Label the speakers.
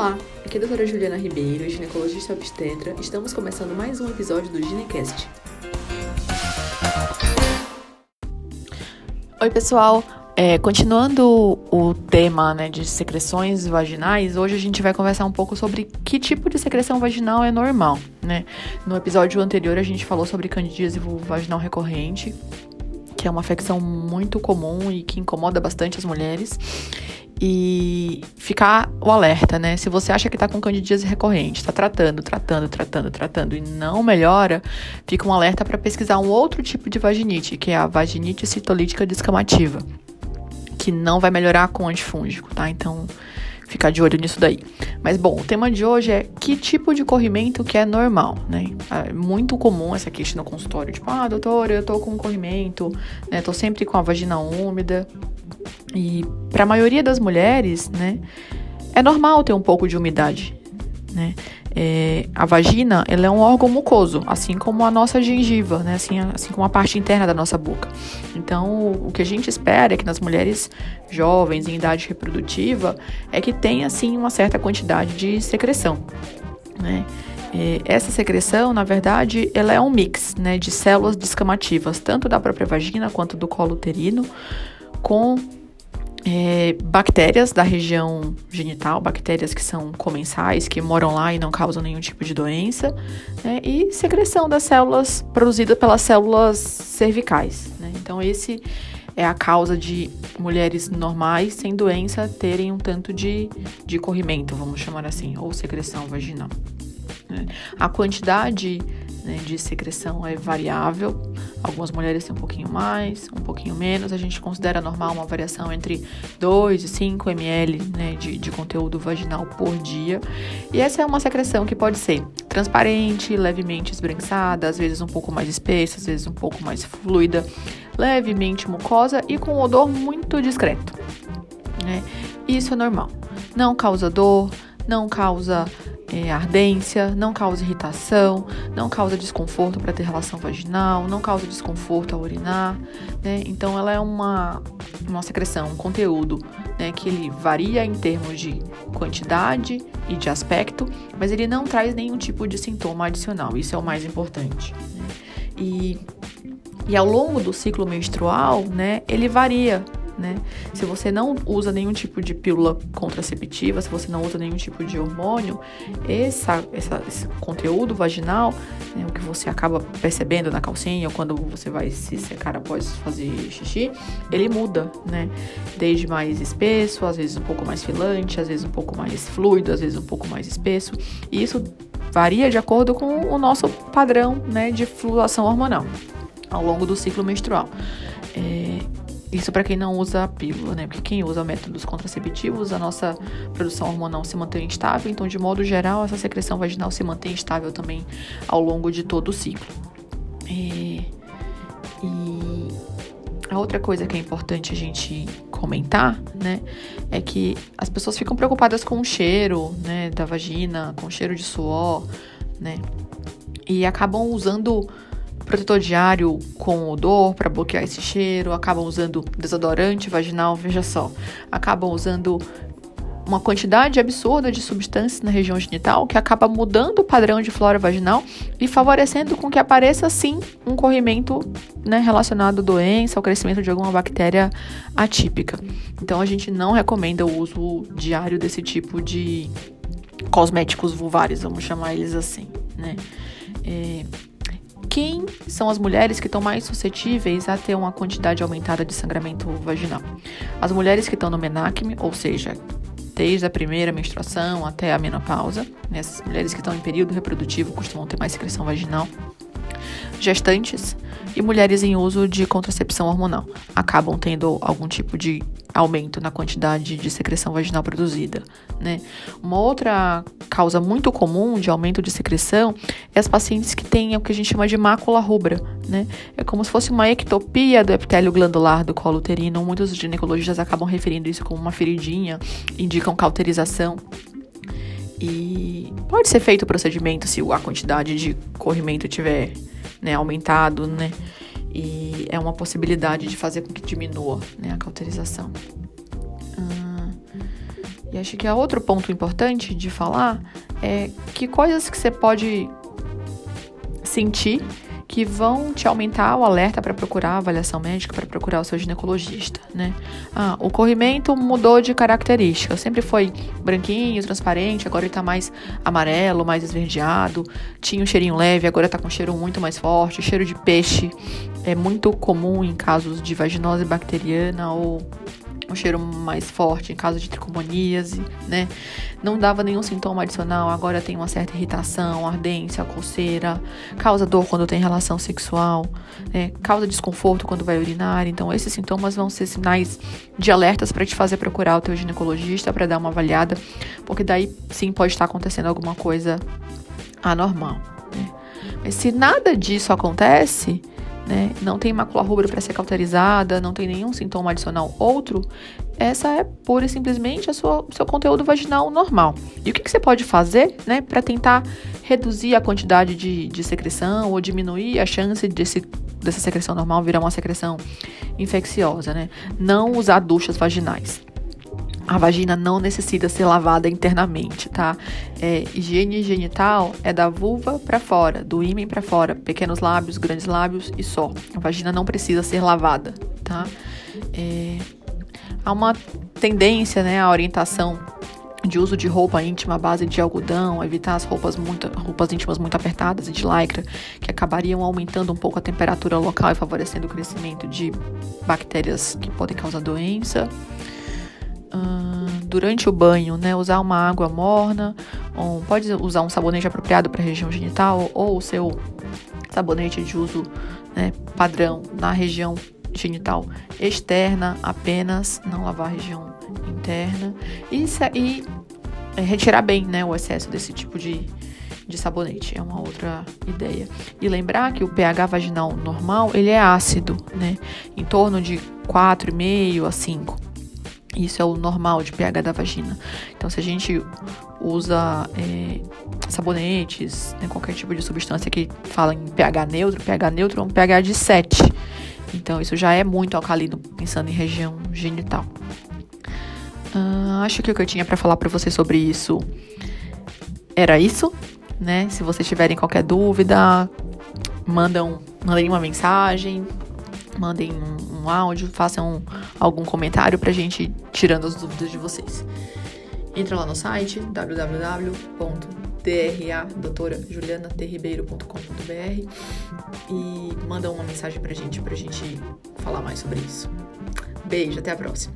Speaker 1: Olá, aqui é a doutora Juliana Ribeiro, ginecologista obstetra. Estamos começando mais um episódio do Ginecast.
Speaker 2: Oi, pessoal. É, continuando o tema né, de secreções vaginais, hoje a gente vai conversar um pouco sobre que tipo de secreção vaginal é normal. Né? No episódio anterior a gente falou sobre candidíase vaginal recorrente, que é uma afecção muito comum e que incomoda bastante as mulheres e ficar o alerta, né? Se você acha que tá com candidíase recorrente, tá tratando, tratando, tratando, tratando e não melhora, fica um alerta para pesquisar um outro tipo de vaginite, que é a vaginite citolítica descamativa, que não vai melhorar com antifúngico, tá? Então, ficar de olho nisso daí. Mas bom, o tema de hoje é que tipo de corrimento que é normal, né? É muito comum essa queixa no consultório, tipo, ah, doutora, eu tô com corrimento, né? Tô sempre com a vagina úmida. E para a maioria das mulheres, né, é normal ter um pouco de umidade, né? É, a vagina, ela é um órgão mucoso, assim como a nossa gengiva, né? Assim, assim como a parte interna da nossa boca. Então, o que a gente espera é que nas mulheres jovens em idade reprodutiva é que tenha, assim, uma certa quantidade de secreção, né? É, essa secreção, na verdade, ela é um mix, né, de células descamativas, tanto da própria vagina quanto do colo uterino, com é, bactérias da região genital, bactérias que são comensais, que moram lá e não causam nenhum tipo de doença, né, e secreção das células produzida pelas células cervicais. Né? Então, esse é a causa de mulheres normais sem doença terem um tanto de, de corrimento, vamos chamar assim, ou secreção vaginal. Né? A quantidade né, de secreção é variável. Algumas mulheres têm um pouquinho mais, um pouquinho menos. A gente considera normal uma variação entre 2 e 5 ml né, de, de conteúdo vaginal por dia. E essa é uma secreção que pode ser transparente, levemente esbranquiçada, às vezes um pouco mais espessa, às vezes um pouco mais fluida, levemente mucosa e com um odor muito discreto. Né? Isso é normal. Não causa dor, não causa é, ardência, não causa irritação, não causa desconforto para ter relação vaginal, não causa desconforto ao urinar, né? Então ela é uma, uma secreção, um conteúdo né, que ele varia em termos de quantidade e de aspecto, mas ele não traz nenhum tipo de sintoma adicional, isso é o mais importante. Né? E, e ao longo do ciclo menstrual, né, ele varia né? Se você não usa nenhum tipo de pílula contraceptiva, se você não usa nenhum tipo de hormônio, essa, essa esse conteúdo vaginal, né, o que você acaba percebendo na calcinha ou quando você vai se secar após fazer xixi, ele muda, né? Desde mais espesso, às vezes um pouco mais filante, às vezes um pouco mais fluido, às vezes um pouco mais espesso. E isso varia de acordo com o nosso padrão, né, de flutuação hormonal ao longo do ciclo menstrual. É, isso para quem não usa a pílula, né? Porque quem usa métodos contraceptivos, a nossa produção hormonal se mantém estável, então, de modo geral, essa secreção vaginal se mantém estável também ao longo de todo o ciclo. É... E a outra coisa que é importante a gente comentar, né, é que as pessoas ficam preocupadas com o cheiro, né, da vagina, com o cheiro de suor, né, e acabam usando protetor diário com odor para bloquear esse cheiro, acabam usando desodorante vaginal, veja só, acabam usando uma quantidade absurda de substâncias na região genital que acaba mudando o padrão de flora vaginal e favorecendo com que apareça sim um corrimento né, relacionado à doença, ao crescimento de alguma bactéria atípica. Então a gente não recomenda o uso diário desse tipo de cosméticos vulvares, vamos chamar eles assim, né? É, quem são as mulheres que estão mais suscetíveis a ter uma quantidade aumentada de sangramento vaginal? As mulheres que estão no menacme, ou seja, desde a primeira menstruação até a menopausa. Né? Essas mulheres que estão em período reprodutivo costumam ter mais secreção vaginal gestantes e mulheres em uso de contracepção hormonal acabam tendo algum tipo de aumento na quantidade de secreção vaginal produzida, né? Uma outra causa muito comum de aumento de secreção é as pacientes que têm o que a gente chama de mácula rubra, né? É como se fosse uma ectopia do epitélio glandular do colo uterino. Muitos ginecologistas acabam referindo isso como uma feridinha, indicam cauterização. E pode ser feito o procedimento se a quantidade de corrimento tiver né, aumentado, né? E é uma possibilidade de fazer com que diminua né, a cauterização. E acho que é outro ponto importante de falar é que coisas que você pode sentir que vão te aumentar o alerta para procurar a avaliação médica, para procurar o seu ginecologista, né? Ah, o corrimento mudou de característica. Sempre foi branquinho, transparente, agora ele tá mais amarelo, mais esverdeado. Tinha um cheirinho leve, agora tá com um cheiro muito mais forte. Cheiro de peixe é muito comum em casos de vaginose bacteriana ou um cheiro mais forte em caso de tricomoníase, né? Não dava nenhum sintoma adicional, agora tem uma certa irritação, ardência, coceira, causa dor quando tem relação sexual, né? causa desconforto quando vai urinar. Então, esses sintomas vão ser sinais de alertas para te fazer procurar o teu ginecologista para dar uma avaliada, porque daí sim pode estar acontecendo alguma coisa anormal. Né? Mas se nada disso acontece, né, não tem mácula rubra para ser cauterizada, não tem nenhum sintoma adicional outro, essa é pura e simplesmente a sua, seu conteúdo vaginal normal. E o que, que você pode fazer né, para tentar reduzir a quantidade de, de secreção ou diminuir a chance desse, dessa secreção normal virar uma secreção infecciosa? Né? Não usar duchas vaginais. A vagina não necessita ser lavada internamente, tá? É, higiene genital é da vulva para fora, do ímen para fora, pequenos lábios, grandes lábios e só. A vagina não precisa ser lavada, tá? É, há uma tendência, né, a orientação de uso de roupa íntima à base de algodão, evitar as roupas, muito, roupas íntimas muito apertadas e de lycra, que acabariam aumentando um pouco a temperatura local e favorecendo o crescimento de bactérias que podem causar doença durante o banho, né, usar uma água morna, ou pode usar um sabonete apropriado para a região genital ou o seu sabonete de uso né, padrão na região genital externa apenas, não lavar a região interna e, e é, retirar bem né, o excesso desse tipo de, de sabonete, é uma outra ideia. E lembrar que o pH vaginal normal, ele é ácido, né, em torno de 4,5 a 5. Isso é o normal de pH da vagina. Então, se a gente usa é, sabonetes, né, qualquer tipo de substância que fala em pH neutro, pH neutro é um pH de 7. Então, isso já é muito alcalino, pensando em região genital. Uh, acho que o que eu tinha para falar para vocês sobre isso era isso, né? Se vocês tiverem qualquer dúvida, mandam, mandem uma mensagem, mandem um, um áudio, façam algum comentário pra gente ir tirando as dúvidas de vocês. Entra lá no site www.drajulianatribeiro.com.br e manda uma mensagem pra gente, pra gente falar mais sobre isso. Beijo, até a próxima.